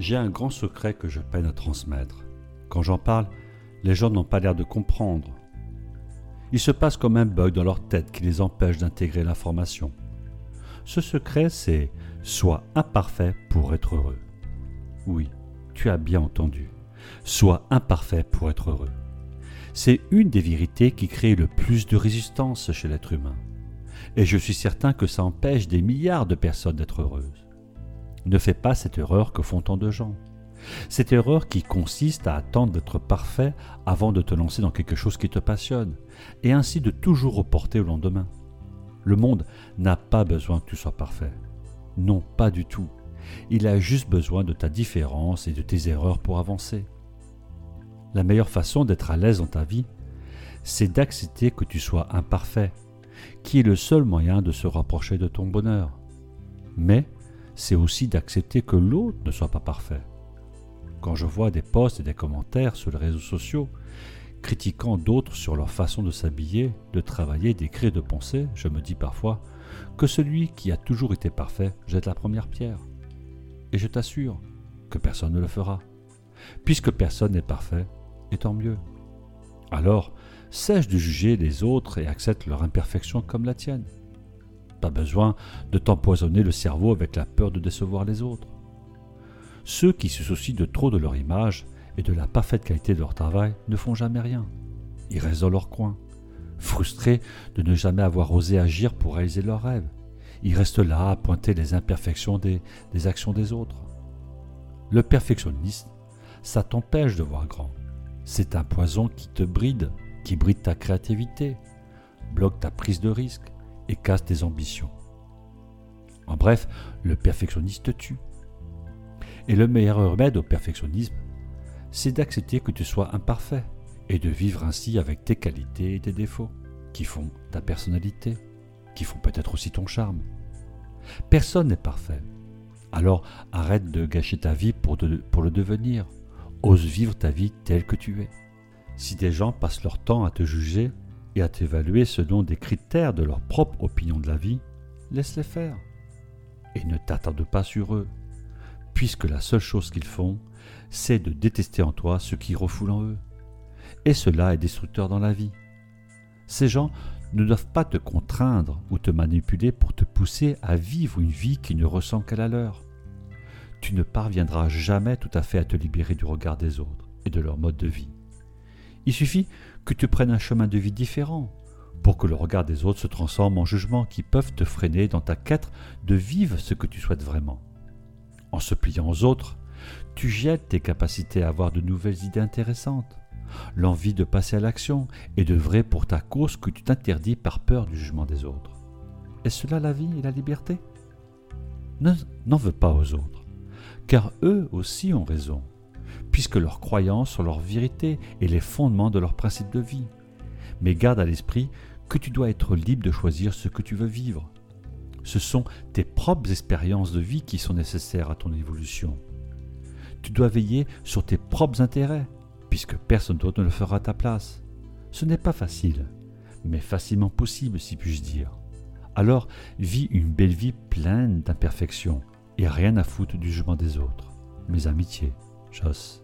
J'ai un grand secret que je peine à transmettre. Quand j'en parle, les gens n'ont pas l'air de comprendre. Il se passe comme un bug dans leur tête qui les empêche d'intégrer l'information. Ce secret, c'est Sois imparfait pour être heureux. Oui, tu as bien entendu. Sois imparfait pour être heureux. C'est une des vérités qui crée le plus de résistance chez l'être humain. Et je suis certain que ça empêche des milliards de personnes d'être heureuses. Ne fais pas cette erreur que font tant de gens. Cette erreur qui consiste à attendre d'être parfait avant de te lancer dans quelque chose qui te passionne, et ainsi de toujours reporter au lendemain. Le monde n'a pas besoin que tu sois parfait. Non, pas du tout. Il a juste besoin de ta différence et de tes erreurs pour avancer. La meilleure façon d'être à l'aise dans ta vie, c'est d'accepter que tu sois imparfait, qui est le seul moyen de se rapprocher de ton bonheur. Mais c'est aussi d'accepter que l'autre ne soit pas parfait. Quand je vois des posts et des commentaires sur les réseaux sociaux critiquant d'autres sur leur façon de s'habiller, de travailler, d'écrire, de penser, je me dis parfois que celui qui a toujours été parfait jette la première pierre. Et je t'assure que personne ne le fera. Puisque personne n'est parfait, et tant mieux. Alors, cesse de juger les autres et accepte leur imperfection comme la tienne. Pas besoin de t'empoisonner le cerveau avec la peur de décevoir les autres. Ceux qui se soucient de trop de leur image et de la parfaite qualité de leur travail ne font jamais rien. Ils restent dans leur coin, frustrés de ne jamais avoir osé agir pour réaliser leurs rêves. Ils restent là à pointer les imperfections des, actions des autres. Le perfectionniste, ça t'empêche de voir grand. C'est un poison qui te bride, qui bride ta créativité, bloque ta prise de risque, et casse tes ambitions. En bref, le perfectionniste tue. Et le meilleur remède au perfectionnisme, c'est d'accepter que tu sois imparfait et de vivre ainsi avec tes qualités et tes défauts, qui font ta personnalité, qui font peut-être aussi ton charme. Personne n'est parfait. Alors arrête de gâcher ta vie pour, pour le devenir. Ose vivre ta vie telle que tu es. Si des gens passent leur temps à te juger, et à t'évaluer selon des critères de leur propre opinion de la vie, laisse-les faire. Et ne t'attarde pas sur eux, puisque la seule chose qu'ils font, c'est de détester en toi ce qui refoule en eux. Et cela est destructeur dans la vie. Ces gens ne doivent pas te contraindre ou te manipuler pour te pousser à vivre une vie qui ne ressemble qu'à la leur. Tu ne parviendras jamais tout à fait à te libérer du regard des autres et de leur mode de vie. Il suffit que tu prennes un chemin de vie différent pour que le regard des autres se transforme en jugement qui peuvent te freiner dans ta quête de vivre ce que tu souhaites vraiment. En se pliant aux autres, tu jettes tes capacités à avoir de nouvelles idées intéressantes, l'envie de passer à l'action et de vrai pour ta cause que tu t'interdis par peur du jugement des autres. Est-ce cela la vie et la liberté? N'en veux pas aux autres, car eux aussi ont raison puisque leurs croyances sont leur vérité et les fondements de leur principe de vie. Mais garde à l'esprit que tu dois être libre de choisir ce que tu veux vivre. Ce sont tes propres expériences de vie qui sont nécessaires à ton évolution. Tu dois veiller sur tes propres intérêts, puisque personne d'autre ne le fera à ta place. Ce n'est pas facile, mais facilement possible si puis-je dire. Alors vis une belle vie pleine d'imperfections et rien à foutre du jugement des autres. Mes amitiés. Tschüss.